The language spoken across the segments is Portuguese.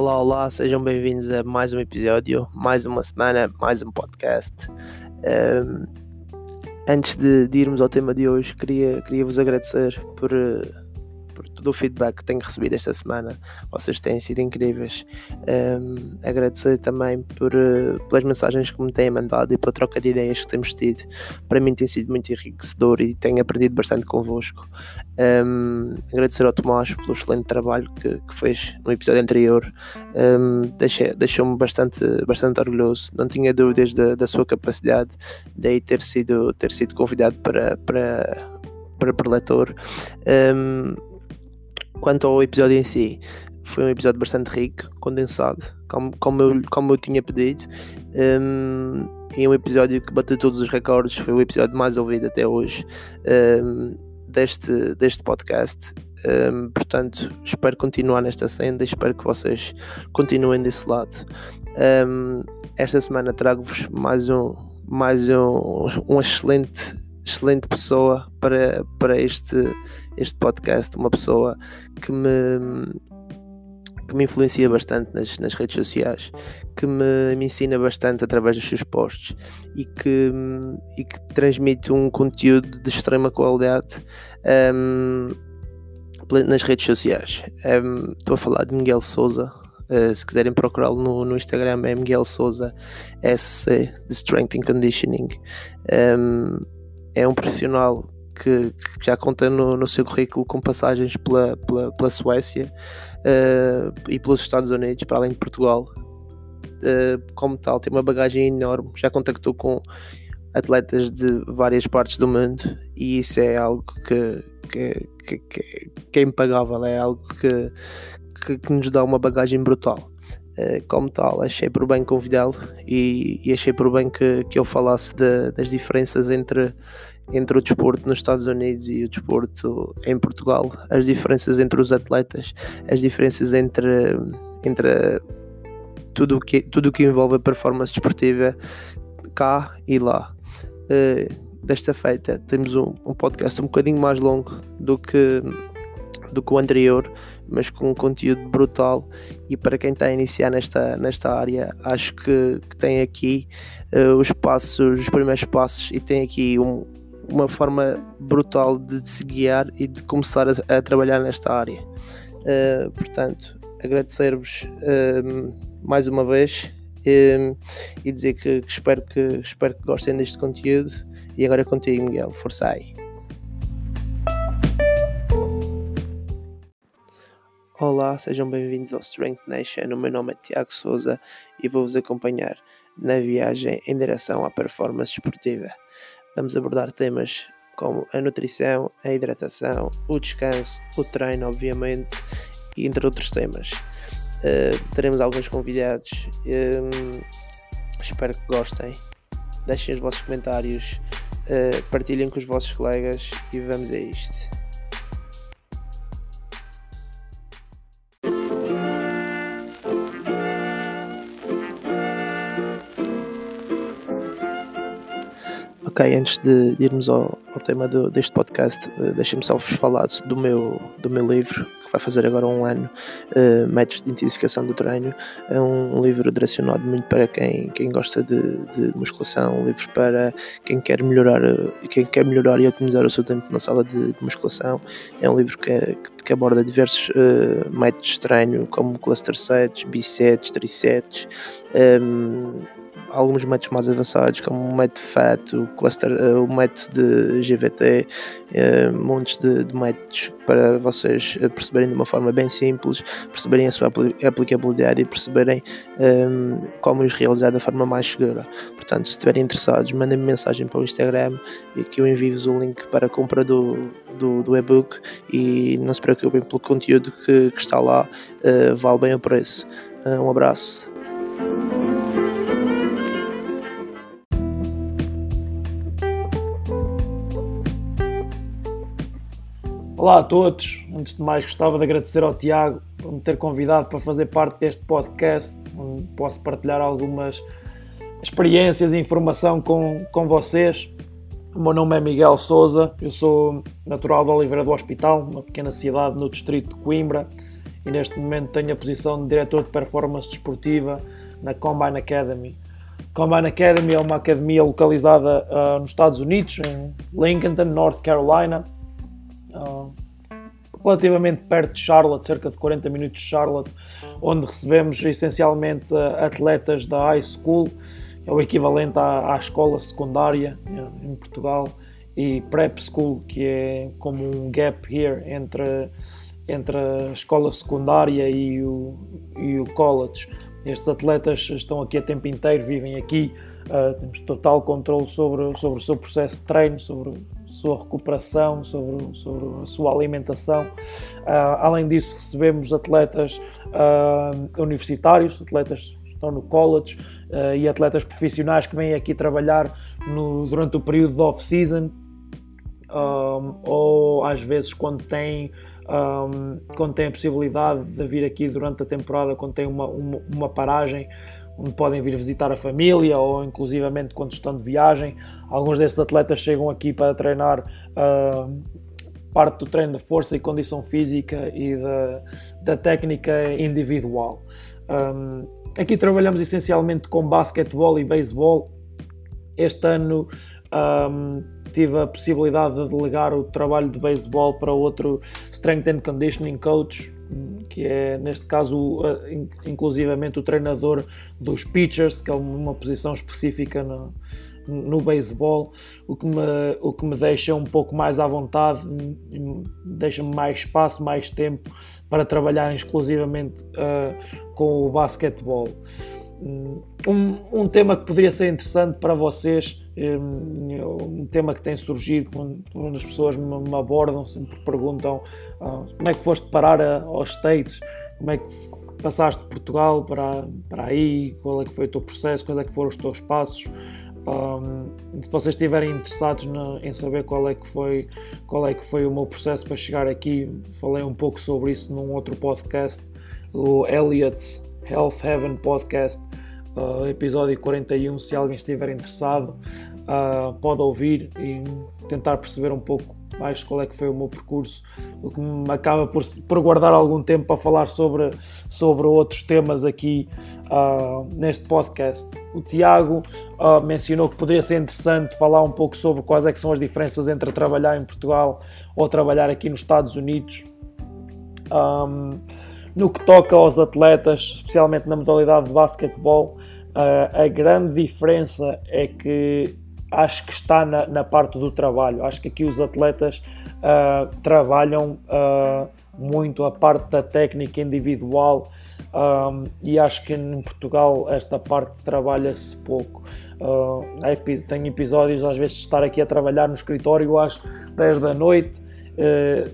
Olá, olá, sejam bem-vindos a mais um episódio, mais uma semana, mais um podcast. Um, antes de, de, irmos ao tema de hoje, queria, queria vos agradecer por, por todo o feedback que tenho recebido esta semana. Vocês têm sido incríveis. Um, agradecer também por, uh, pelas mensagens que me têm mandado e pela troca de ideias que temos tido. Para mim tem sido muito enriquecedor e tenho aprendido bastante convosco. Um, agradecer ao Tomás pelo excelente trabalho que, que fez no episódio anterior. Um, Deixou-me bastante, bastante orgulhoso. Não tinha dúvidas da, da sua capacidade, daí ter sido, ter sido convidado para, para, para preletor. Um, Quanto ao episódio em si, foi um episódio bastante rico, condensado, como, como, eu, como eu tinha pedido. Um, e um episódio que bateu todos os recordes, foi o episódio mais ouvido até hoje um, deste, deste podcast. Um, portanto, espero continuar nesta senda, espero que vocês continuem desse lado. Um, esta semana trago-vos mais um, mais um, um excelente excelente pessoa para, para este, este podcast, uma pessoa que me, que me influencia bastante nas, nas redes sociais, que me, me ensina bastante através dos seus posts e que, e que transmite um conteúdo de extrema qualidade um, nas redes sociais. Um, estou a falar de Miguel Souza. Uh, se quiserem procurá-lo no, no, Instagram é Miguel Souza SC de Strength and Conditioning. Um, é um profissional que, que já conta no, no, seu currículo com passagens pela, pela, pela Suécia uh, e pelos Estados Unidos, para além de Portugal. Uh, como tal, tem uma bagagem enorme, já contactou com atletas de várias partes do mundo e isso é algo que, que, que, que, é impagável, é algo que, que, que nos dá uma bagagem brutal. Uh, como tal, achei por bem convidá-lo e, e, achei por bem que, que ele falasse de, das diferenças entre entre o desporto nos Estados Unidos e o desporto em Portugal, as diferenças entre os atletas, as diferenças entre, entre tudo o que, tudo que envolve a performance desportiva cá e lá. Uh, desta feita temos um, um, podcast um bocadinho mais longo do que, do que o anterior, mas com um conteúdo brutal e para quem está a iniciar nesta, nesta área, acho que, que tem aqui uh, os passos, os primeiros passos e tem aqui um, uma forma brutal de, se guiar e de começar a, a trabalhar nesta área. Uh, portanto, agradecer-vos uh, mais uma vez uh, e dizer que, que, espero que espero que gostem deste conteúdo. E agora é contigo, Miguel. Força aí. Olá, sejam bem-vindos ao Strength Nation. O meu nome é Tiago Souza e vou-vos acompanhar na viagem em direção à performance esportiva. Vamos abordar temas como a nutrição, a hidratação, o descanso, o treino, obviamente, e entre outros temas. Uh, teremos alguns convidados. Um, espero que gostem. Deixem os vossos comentários, uh, partilhem com os vossos colegas e vamos a isto. Ok, antes de irmos ao, ao tema do, deste podcast, uh, deixem-me só vos falar do meu, do meu livro, que vai fazer agora um ano, uh, Métodos de Intensificação do Treino. É um livro direcionado muito para quem, quem gosta de, de musculação, um livro para quem quer melhorar, uh, quem quer melhorar e otimizar o seu tempo na sala de, de musculação. É um livro que, que, que aborda diversos uh, métodos de treino, como cluster sets, bisets, trisets, um, alguns métodos mais avançados, como o método FAT, o, cluster, uh, o método de GVT, uh, montes de, de, métodos para vocês eh, perceberem de uma forma bem simples, perceberem a sua aplicabilidade e perceberem um, ehm, como os realizar da forma mais segura. Portanto, se estiverem interessados, mandem-me mensagem para o Instagram e que eu envio-vos o link para a compra do, do, do e-book e não se preocupem pelo conteúdo que, que está lá, uh, vale bem o preço. um abraço. Olá a todos. Antes de mais, gostava de agradecer ao Tiago por me ter convidado para fazer parte deste podcast, onde posso partilhar algumas experiências e informação com, com vocês. O meu nome é Miguel Souza, eu sou natural de Oliveira do Hospital, uma pequena cidade no distrito de Coimbra, e neste momento tenho a posição de diretor de performance desportiva na Combine Academy. Combine Academy é uma academia localizada uh, nos Estados Unidos, em Lincoln, North Carolina, uh, relativamente perto de Charlotte, cerca de 40 minutos de Charlotte, onde recebemos essencialmente uh, atletas da high school, é o equivalente à, à escola secundária em Portugal, e prep school, que é como um gap here entre, entre a escola secundária e o, e o college. Estes atletas estão aqui a tempo inteiro, vivem aqui, uh, temos total controle sobre, sobre o seu processo de treino, sobre sua recuperação, sobre, sobre a sua alimentação. Uh, além disso, recebemos atletas uh, universitários, atletas que estão no college e atletas profissionais que vêm aqui trabalhar no, durante o período de off-season um, ou às vezes quando têm um, quando têm a possibilidade de vir aqui durante a temporada, quando têm uma, uma, uma, paragem, onde podem vir visitar a família ou inclusivamente quando estão de viagem. Alguns desses atletas chegam aqui para treinar uh, parte do treino de força e condição física e da, técnica individual. Um, aqui trabalhamos essencialmente com basquetebol e beisebol. Este ano um, tive a possibilidade de delegar o trabalho de beisebol para outro Strength and Conditioning Coach, que é neste caso inclusivamente o treinador dos pitchers, que é uma posição específica no, no beisebol, o, que me, o que me deixa um pouco mais à vontade, deixa-me mais espaço, mais tempo para trabalhar exclusivamente uh, com o basquetebol. Um, um, tema que poderia ser interessante para vocês, um, um tema que tem surgido quando, as pessoas me, me, abordam, sempre perguntam uh, como é que foste parar a, aos States, como é que passaste de Portugal para, para aí, qual é que foi o teu processo, quais é que foram os teus passos. Um, se vocês estiverem interessados em saber qual é, que foi, qual é que foi o meu processo para chegar aqui, falei um pouco sobre isso num outro podcast, o Elliot Health Heaven Podcast, uh, episódio 41. Se alguém estiver interessado, uh, pode ouvir e tentar perceber um pouco mais qual é que foi o meu percurso, o que me acaba por, por guardar algum tempo para falar sobre, sobre outros temas aqui uh, neste podcast. O Tiago uh, mencionou que poderia ser interessante falar um pouco sobre quais é que são as diferenças entre trabalhar em Portugal ou trabalhar aqui nos Estados Unidos. Um, no que toca aos atletas, especialmente na modalidade de basquetebol, uh, a grande diferença é que acho que está na, na, parte do trabalho. Acho que aqui os atletas uh, trabalham uh, muito a parte da técnica individual um, e acho que em Portugal esta parte trabalha-se pouco. Uh, tenho episódios às vezes de estar aqui a trabalhar no escritório às 10 da noite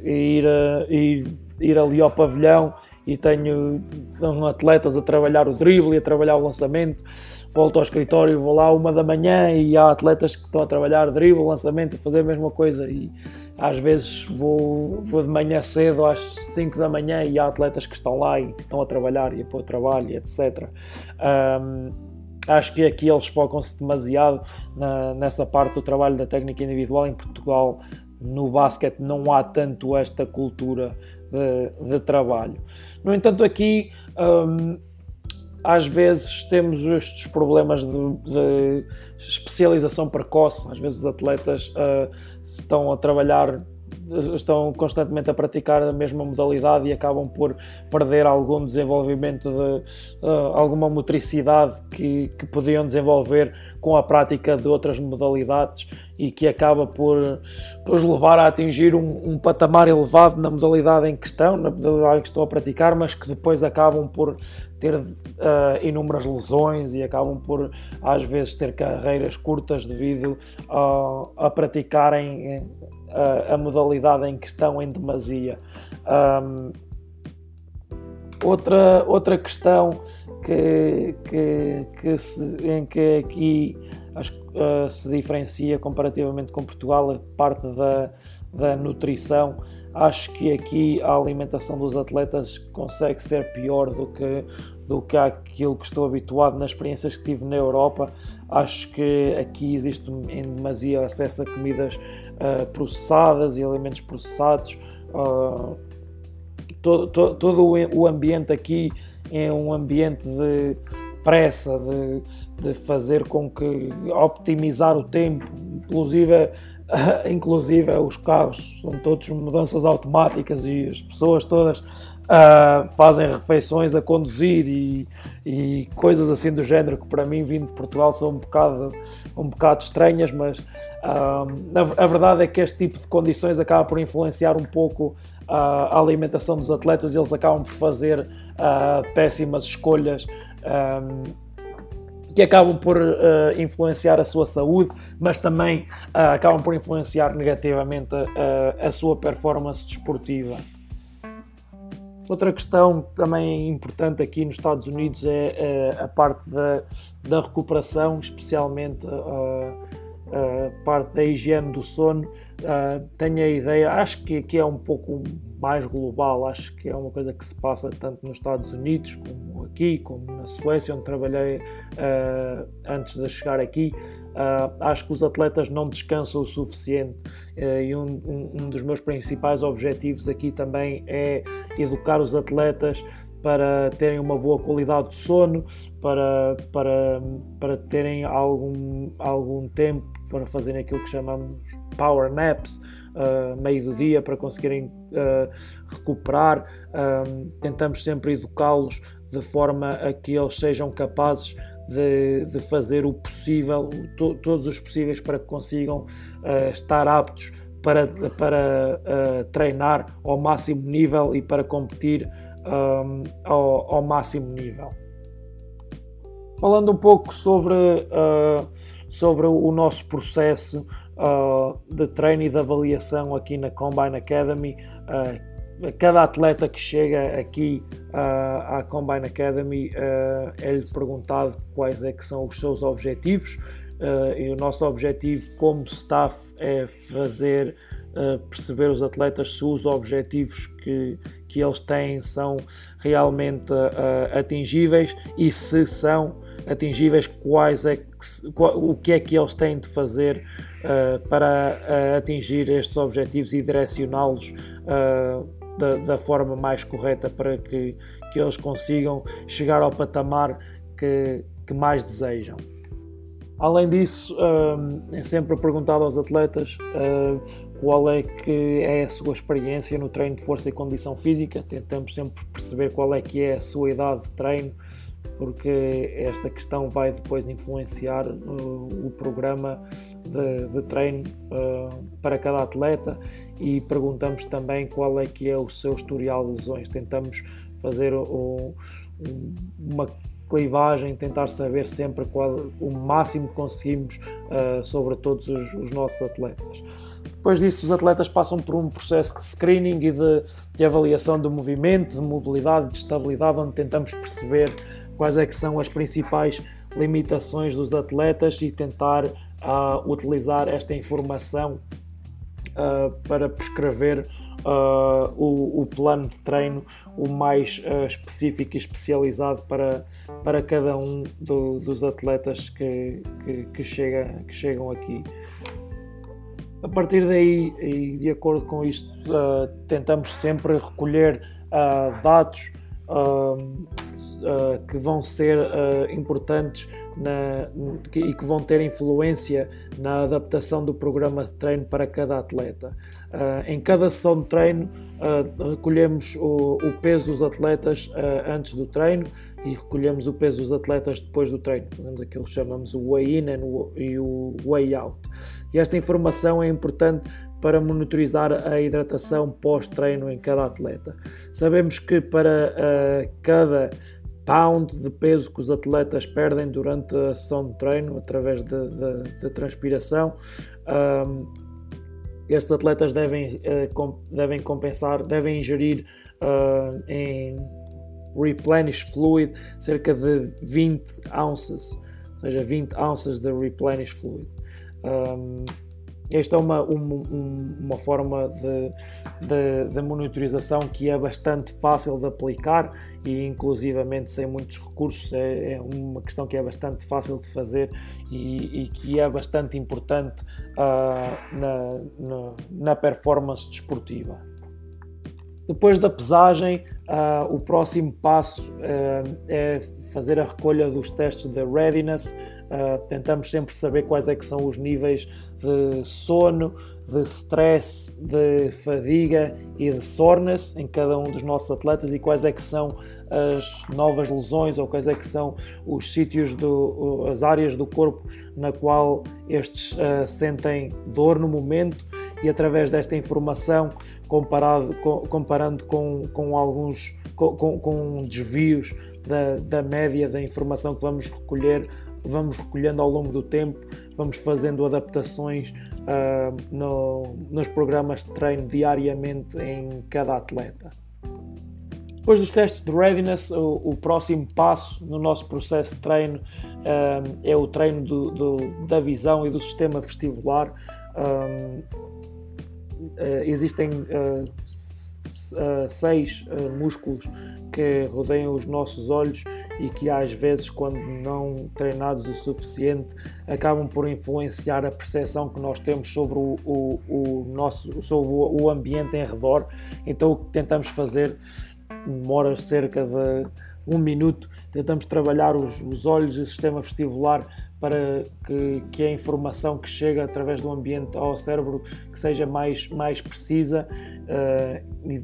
e ir, ir, ir ali ao pavilhão e tenho atletas a trabalhar o drible a trabalhar o lançamento. Volto ao escritório, vou lá uma da manhã e há atletas que estão a trabalhar drible, lançamento, a fazer a mesma coisa. E às vezes vou, vou de manhã cedo às 5 da manhã e há atletas que estão lá e que estão a trabalhar e a pôr trabalho, etc. Um, acho que aqui eles focam-se demasiado na, nessa parte do trabalho da técnica individual. Em Portugal, no basquete, não há tanto esta cultura de, de trabalho. No entanto, aqui um, às vezes temos estes problemas de, de, especialização precoce. Às vezes os atletas uh, estão a trabalhar estão constantemente a praticar a mesma modalidade e acabam por perder algum desenvolvimento de uh, alguma motricidade que, que podiam desenvolver com a prática de outras modalidades e que acaba por, por os levar a atingir um, um, patamar elevado na modalidade em questão, na modalidade que estão a praticar, mas que depois acabam por ter uh, inúmeras lesões e acabam por às vezes ter carreiras curtas devido a, a praticarem a, modalidade em questão em demasia. Um, outra, outra questão que, que, que se, em que aqui uh, se diferencia comparativamente com Portugal a parte da, da nutrição. Acho que aqui a alimentação dos atletas consegue ser pior do que, do que aquilo que estou habituado nas experiências que tive na Europa. Acho que aqui existe em demasia acesso a comidas uh, processadas e alimentos processados. Uh, todo, todo, todo o ambiente aqui é um ambiente de pressa, de, de fazer com que optimizar o tempo, inclusive inclusive os carros são todos mudanças automáticas e as pessoas todas uh, fazem refeições a conduzir e, e, coisas assim do género que para mim vindo de Portugal são um bocado, um bocado estranhas, mas uh, a, a, verdade é que este tipo de condições acaba por influenciar um pouco a alimentação dos atletas e eles acabam por fazer péssimas escolhas. Um, que acabam por uh, influenciar a sua saúde, mas também uh, acabam por influenciar negativamente uh, a sua performance desportiva. Outra questão também importante aqui nos Estados Unidos é a parte da, da recuperação, especialmente a parte da higiene do sono. tenho a ideia, acho que aqui é um pouco mais global. Acho que é uma coisa que se passa tanto nos Estados Unidos como aqui, como na Suécia, onde trabalhei uh, antes de chegar aqui. Uh, acho que os atletas não descansam o suficiente uh, e um, um, um, dos meus principais objetivos aqui também é educar os atletas para terem uma boa qualidade de sono, para, para, para terem algum, algum tempo para fazerem aquilo que chamamos power naps, uh, meio do dia para conseguirem uh, recuperar. Um, tentamos sempre educá-los de forma a que eles sejam capazes de, de fazer o possível, to, todos os possíveis para que consigam uh, estar aptos para, para uh, treinar ao máximo nível e para competir um, ao, ao, máximo nível. Falando um pouco sobre, uh, sobre o nosso processo uh, de treino e de avaliação aqui na Combine Academy. Uh, cada atleta que chega aqui uh, à Combine Academy é-lhe perguntado quais é que são os seus objetivos. e o nosso objetivo como staff é fazer perceber os atletas se os objetivos que, que eles têm são realmente atingíveis e se são atingíveis, quais é que, o que é que eles têm de fazer uh, para uh, atingir estes objetivos e direcioná-los uh, da, da, forma mais correta para que, que eles consigam chegar ao patamar que, que mais desejam. Além disso, é sempre perguntado aos atletas qual é que é a sua experiência no treino de força e condição física. Tentamos sempre perceber qual é que é a sua idade de treino, porque esta questão vai depois influenciar uh, o programa de, de treino uh, para cada atleta e perguntamos também qual é que é o seu historial de lesões. Tentamos fazer o, uma clivagem, tentar saber sempre qual o máximo que conseguimos uh, sobre todos os, os nossos atletas. Depois disso, os atletas passam por um processo de screening e de, de avaliação do movimento, de mobilidade, de estabilidade, onde tentamos perceber quais é que são as principais limitações dos atletas e tentar uh, utilizar esta informação uh, para prescrever uh, o, o, plano de treino o mais específico e especializado para, para cada um do, dos atletas que, que, que, chega, que chegam aqui. A partir daí, e de acordo com isto, uh, tentamos sempre recolher uh, dados uh, que vão ser importantes na, e que vão ter influência na adaptação do programa de treino para cada atleta. Uh, em cada sessão de treino, uh, recolhemos o, peso dos atletas uh, antes do treino e recolhemos o peso dos atletas depois do treino. Fazemos aquilo que chamamos o weigh-in e o weigh-out. E esta informação é importante para monitorizar a hidratação pós-treino em cada atleta. Sabemos que para cada pound de peso que os atletas perdem durante a sessão de treino através da transpiração. Um, estes atletas devem, uh, com, devem compensar, devem ingerir uh, em replenish fluid cerca de 20 ounces, ou seja, 20 ounces de replenish fluid. Um, esta é uma, uma, uma forma de, de, de, monitorização que é bastante fácil de aplicar e inclusivamente sem muitos recursos é, é uma questão que é bastante fácil de fazer e, e que é bastante importante uh, na, na, na performance desportiva. Depois da pesagem, uh, o próximo passo uh, é fazer a recolha dos testes de readiness. Uh, tentamos sempre saber quais é que são os níveis de sono, de stress, de fadiga e de soreness em cada um dos nossos atletas e quais é que são as novas lesões ou quais é que são os sítios, do, as áreas do corpo na qual estes uh, sentem dor no momento e através desta informação comparado, com, comparando com, com alguns com, com desvios da, da média da informação que vamos recolher vamos recolhendo ao longo do tempo, vamos fazendo adaptações uh, no, nos programas de treino diariamente em cada atleta. Depois dos testes de readiness, o, o próximo passo no nosso processo de treino uh, é o treino do, do, da visão e do sistema vestibular. Uh, existem seis músculos que rodeiam os nossos olhos e que às vezes, quando não treinados o suficiente, acabam por influenciar a percepção que nós temos sobre o, o, o nosso sobre o ambiente em redor. Então o que tentamos fazer demora cerca de um minuto, tentamos trabalhar os, os olhos e o sistema vestibular para que, que, a informação que chega através do ambiente ao cérebro que seja mais, mais precisa uh, e,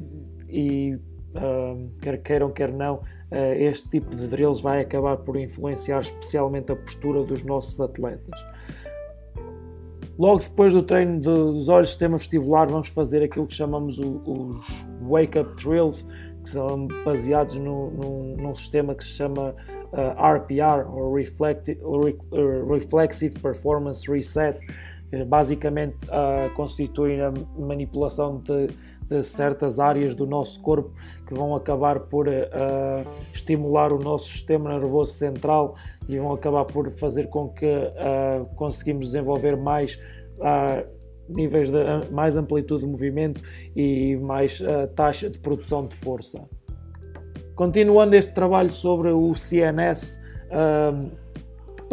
e uh, quer queiram, quer não, uh, este tipo de drills vai acabar por influenciar especialmente a postura dos nossos atletas. Logo depois do treino dos olhos sistema vestibular, vamos fazer aquilo que chamamos os wake-up drills, que são baseados no, num sistema que se chama uh, eh, RPR, ou Reflexive Performance Reset, que basicamente uh, constitui a manipulação de de certas áreas do nosso corpo que vão acabar por uh, estimular o nosso sistema nervoso central e vão acabar por fazer com que uh, conseguimos desenvolver mais níveis de mais amplitude de movimento e mais taxa de produção de força. Continuando este trabalho sobre o CNS,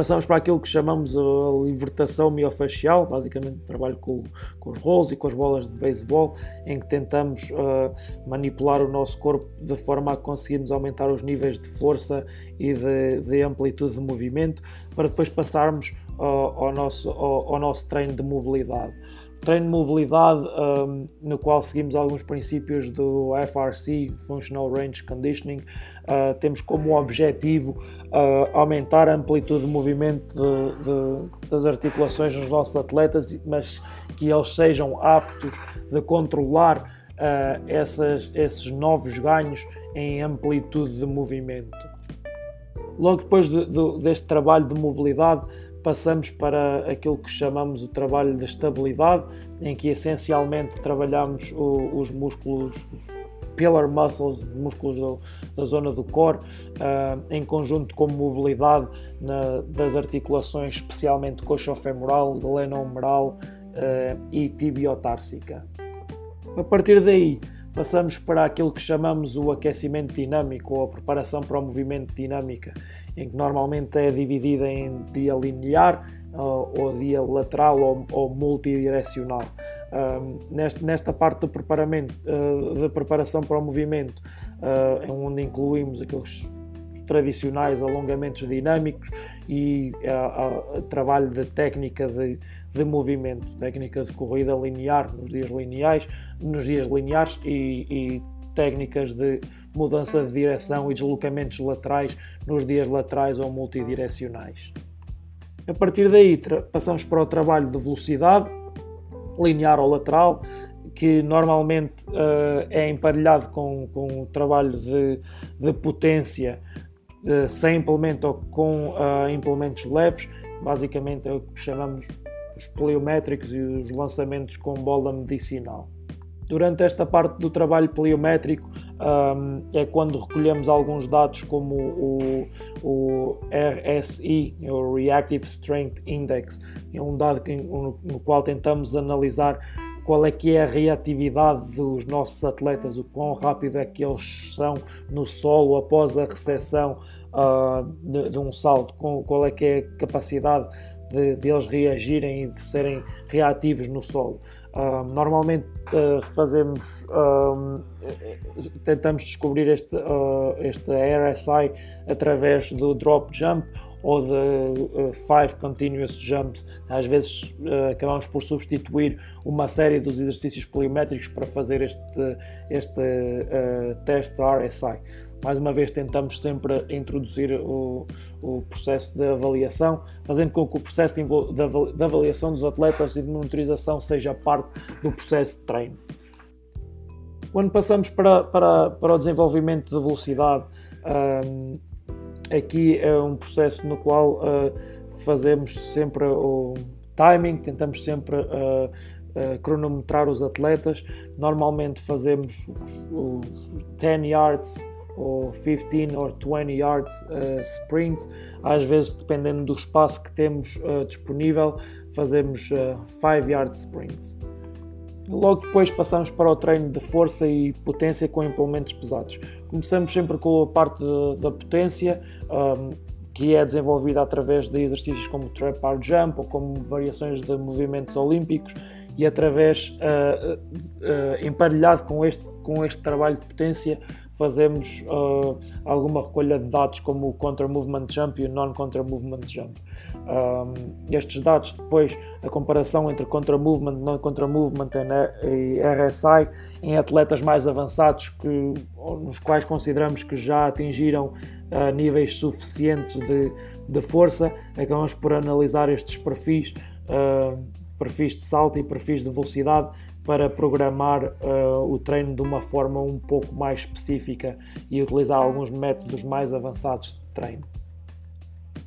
Passamos para aquilo que chamamos a libertação miofacial, basicamente trabalho com, com os rolos e com as bolas de beisebol, em que tentamos uh, manipular o nosso corpo de forma a conseguirmos aumentar os níveis de força e de, de amplitude de movimento, para depois passarmos uh, ao, nosso, ao, ao nosso treino de mobilidade treino de mobilidade um, no qual seguimos alguns princípios do FRC, Functional Range Conditioning. Uh, temos como objetivo uh, aumentar a amplitude de movimento de, de, das articulações dos nossos atletas, mas que eles sejam aptos de controlar uh, essas, esses novos ganhos em amplitude de movimento. Logo depois de, de, deste trabalho de mobilidade, passamos para aquilo que chamamos o trabalho de estabilidade, em que essencialmente trabalhamos o, os músculos pillar muscles, músculos do, da zona do core, uh, em conjunto com mobilidade na, das articulações, especialmente coxofemoral, glenohumeral uh, e tibiotársica. A partir daí, passamos para aquilo que chamamos o aquecimento dinâmico ou a preparação para o movimento dinâmica, em que normalmente é dividida em dia linear ou, ou dia lateral ou, ou multidirecional. Nesta, nesta parte do preparamento, uh, de preparação para o movimento, uh, onde incluímos aqueles tradicionais alongamentos dinâmicos e a, a, trabalho de técnica de, de, movimento, técnica de corrida linear nos dias lineais, nos dias lineares e, e técnicas de mudança de direção e deslocamentos laterais nos dias laterais ou multidirecionais. A partir daí passamos para o trabalho de velocidade, linear ou lateral, que normalmente uh, é emparelhado com, com o trabalho de, de potência sem implemento ou com uh, implementos leves, basicamente é o que chamamos os pliométricos e os lançamentos com bola medicinal. Durante esta parte do trabalho pliométrico um, é quando recolhemos alguns dados como o, o RSI, o Reactive Strength Index, é um dado no, no qual tentamos analisar qual é que é a reatividade dos nossos atletas, o quão rápido é que eles são no solo após a recepção uh, de, de, um salto, qual é que é a capacidade de, de, eles reagirem e de serem reativos no solo. Uh, normalmente uh, fazemos, uh, tentamos descobrir este, este RSI através do drop jump ou de five continuous jumps. Às vezes acabamos por substituir uma série dos exercícios polimétricos para fazer este, este teste RSI. Mais uma vez, tentamos sempre introduzir o, o processo de avaliação, fazendo com que o processo de, avaliação dos atletas e de monitorização seja parte do processo de treino. Quando passamos para, para, para o desenvolvimento de velocidade, um, aqui é um processo no qual uh, fazemos sempre o timing, tentamos sempre uh, uh, cronometrar os atletas. Normalmente fazemos os 10 yards ou 15 ou 20 yards uh, sprint. Às vezes, dependendo do espaço que temos uh, disponível, fazemos uh, 5 yard sprint. Logo depois passamos para o treino de força e potência com implementos pesados. Começamos sempre com a parte da potência, um, que é desenvolvida através de exercícios como trap bar jump ou como variações de movimentos olímpicos e através, uh, uh, emparelhado com este, com este trabalho de potência, fazemos uh, alguma recolha de dados como o Contra Movement Jump e o Non-Contra Movement Jump. Um, estes dados, depois, a comparação entre Contra Movement, Non-Contra Movement e RSI em atletas mais avançados que, nos quais consideramos que já atingiram uh, níveis suficientes de, de força, acabamos por analisar estes perfis. Uh, perfis de salto e perfis de velocidade para programar uh, o treino de uma forma um pouco mais específica e utilizar alguns métodos mais avançados de treino.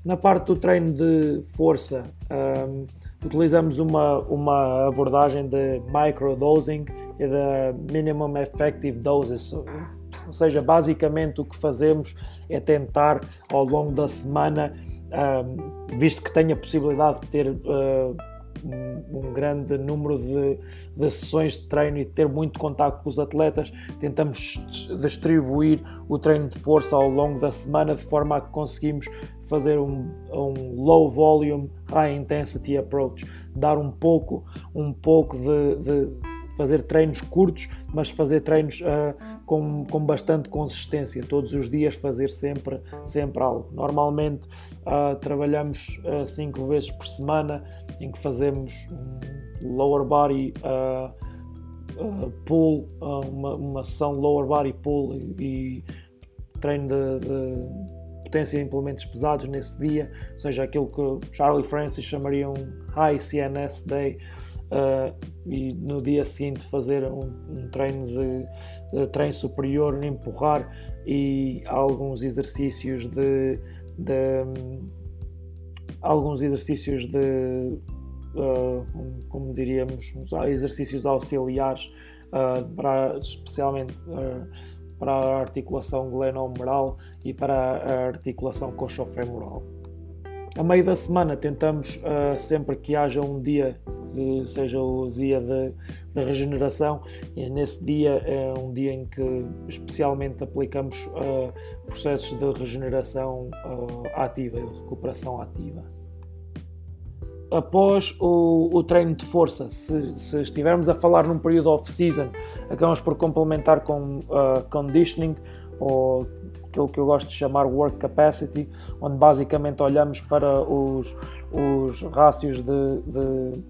Na parte do treino de força, um, utilizamos uma, uma abordagem de microdosing e da minimum effective doses, ou seja, basicamente o que fazemos é tentar ao longo da semana, um, visto que tenho a possibilidade de ter uh, um, grande número de, de, sessões de treino e ter muito contato com os atletas, tentamos distribuir o treino de força ao longo da semana de forma a que conseguimos fazer um, um low volume, high intensity approach, dar um pouco, um pouco de, de fazer treinos curtos, mas fazer treinos uh, com, com bastante consistência, todos os dias fazer sempre, sempre algo. Normalmente uh, trabalhamos 5 uh, vezes por semana, em que fazemos um lower body pull, uma, uma sessão lower body pull e, e treino de, de potência em implementos pesados nesse dia, seja aquilo que Charlie Francis chamaria um High CNS Day, uh, e no dia seguinte fazer um, um treino de, de, treino superior, empurrar e alguns exercícios de, de alguns exercícios de uh, como diríamos exercícios auxiliares uh, para especialmente para a articulação glenohumeral e para a articulação coxofemoral. A meio da semana tentamos uh, sempre que haja um dia que seja o dia da regeneração e nesse dia é um dia em que especialmente aplicamos uh, processos de regeneração uh, ativa e de recuperação ativa. Após o, o treino de força, se, se, estivermos a falar num período off-season, acabamos por complementar com conditioning ou aquilo que eu gosto de chamar work capacity, onde basicamente olhamos para os, os rácios de, de,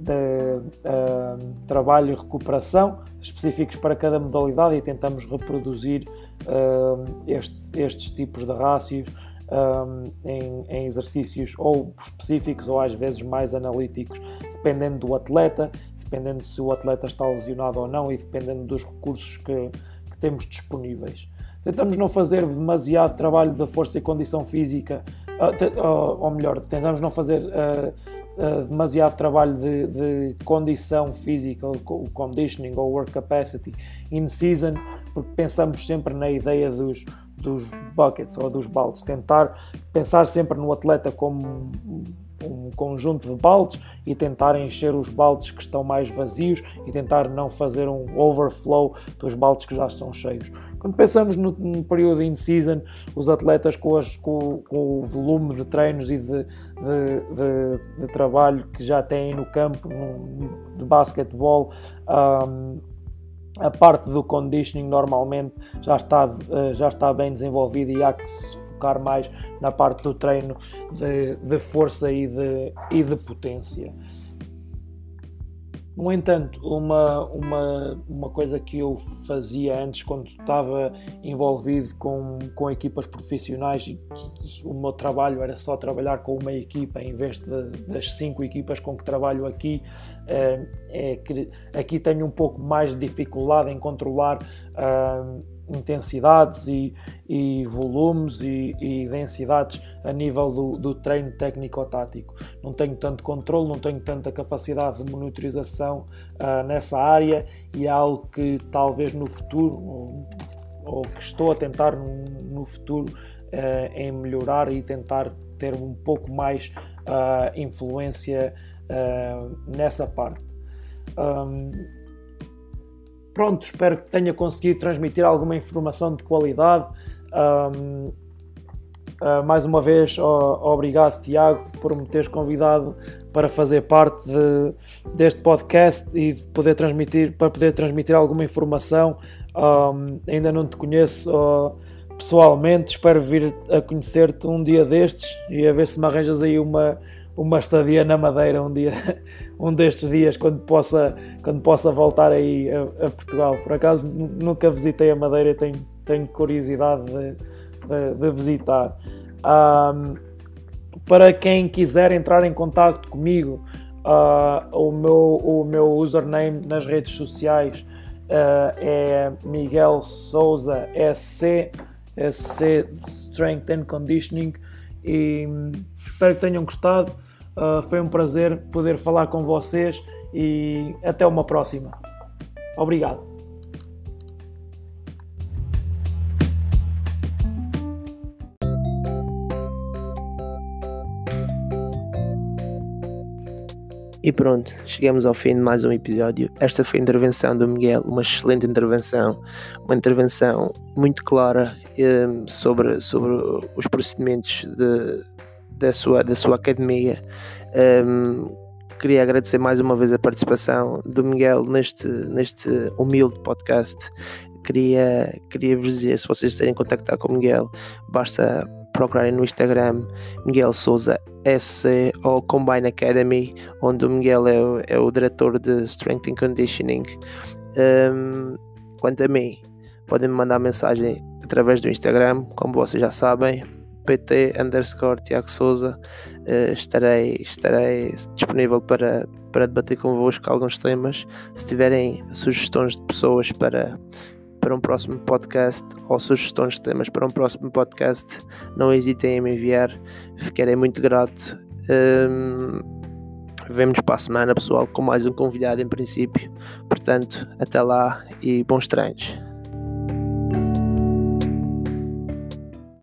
de uh, trabalho e recuperação específicos para cada modalidade e tentamos reproduzir uh, este, estes tipos de rácios um, em, em, exercícios ou específicos ou às vezes mais analíticos, dependendo do atleta, dependendo se o atleta está lesionado ou não e dependendo dos recursos que, que temos disponíveis. Tentamos não fazer demasiado trabalho da força e condição física, ou melhor, tentamos não fazer demasiado trabalho de, de, condição física, o conditioning ou work capacity in season, porque pensamos sempre na ideia dos, dos buckets ou dos baldes, tentar pensar sempre no atleta como um conjunto de baldes e tentar encher os baldes que estão mais vazios e tentar não fazer um overflow dos baldes que já estão cheios. Quando pensamos no, no período in-season, os atletas com, as, com, com, o volume de treinos e de, de, de, de, trabalho que já têm no campo no, de basquetebol, um, a parte do conditioning normalmente já está, eh, já está bem desenvolvida e há que focar mais na parte do treino de, de força e de, e de potência. No entanto, uma, uma, uma coisa que eu fazia antes, quando estava envolvido com, com equipas profissionais, e, e o meu trabalho era só trabalhar com uma equipa em vez de, das cinco equipas com que trabalho aqui, é, é que aqui tenho um pouco mais de dificuldade em controlar. Uh, intensidades e, e volumes e, e, densidades a nível do, do treino técnico-tático. Não tenho tanto controle, não tenho tanta capacidade de monitorização uh, nessa área e é algo que talvez no futuro, ou, ou que estou a tentar no, futuro, uh, em melhorar e tentar ter um pouco mais uh, influência nessa parte. Um, pronto, espero que tenha conseguido transmitir alguma informação de qualidade. Um, uh, ah, mais uma vez, oh, obrigado Tiago por me teres convidado para fazer parte de, deste podcast e de poder transmitir, para poder transmitir alguma informação. Um, ainda não te conheço oh, pessoalmente, espero vir a conhecer-te um dia destes e a ver se me arranjas aí uma, uma estadia na Madeira um dia, um destes dias, quando possa, quando possa voltar aí a, a Portugal. Por acaso nunca visitei a Madeira, tenho, tenho curiosidade de, de, de visitar. Um, para quem quiser entrar em contato comigo, uh, o, meu, o meu username nas redes sociais uh, é Miguel Souza SC, SC Strength and Conditioning e hum, espero que tenham gostado. Uh, foi um prazer poder falar com vocês e até uma próxima. Obrigado. E pronto, chegamos ao fim de mais um episódio. Esta foi a intervenção do Miguel, uma excelente intervenção, uma intervenção muito clara um, sobre, sobre os procedimentos de, da sua, da sua academia. Um, queria agradecer mais uma vez a participação do Miguel neste, neste humilde podcast. Queria, queria vos dizer, se vocês quiserem contactar com o Miguel, basta procurarem no Instagram Miguel Souza SC ou Combine Academy, onde o Miguel é o, é o diretor de Strength and Conditioning. Um, quanto a mim, podem me mandar mensagem através do Instagram, como vocês já sabem, pt underscore Tiago Souza. Uh, estarei, estarei disponível para, para debater convosco alguns temas. Se tiverem sugestões de pessoas para, para um próximo podcast ou sugestões de temas para um próximo podcast, não hesitem em me enviar. Ficarei muito grato. Um, ehm, Vemo-nos para a semana, pessoal, com mais um convidado em princípio. Portanto, até lá e bons treinos.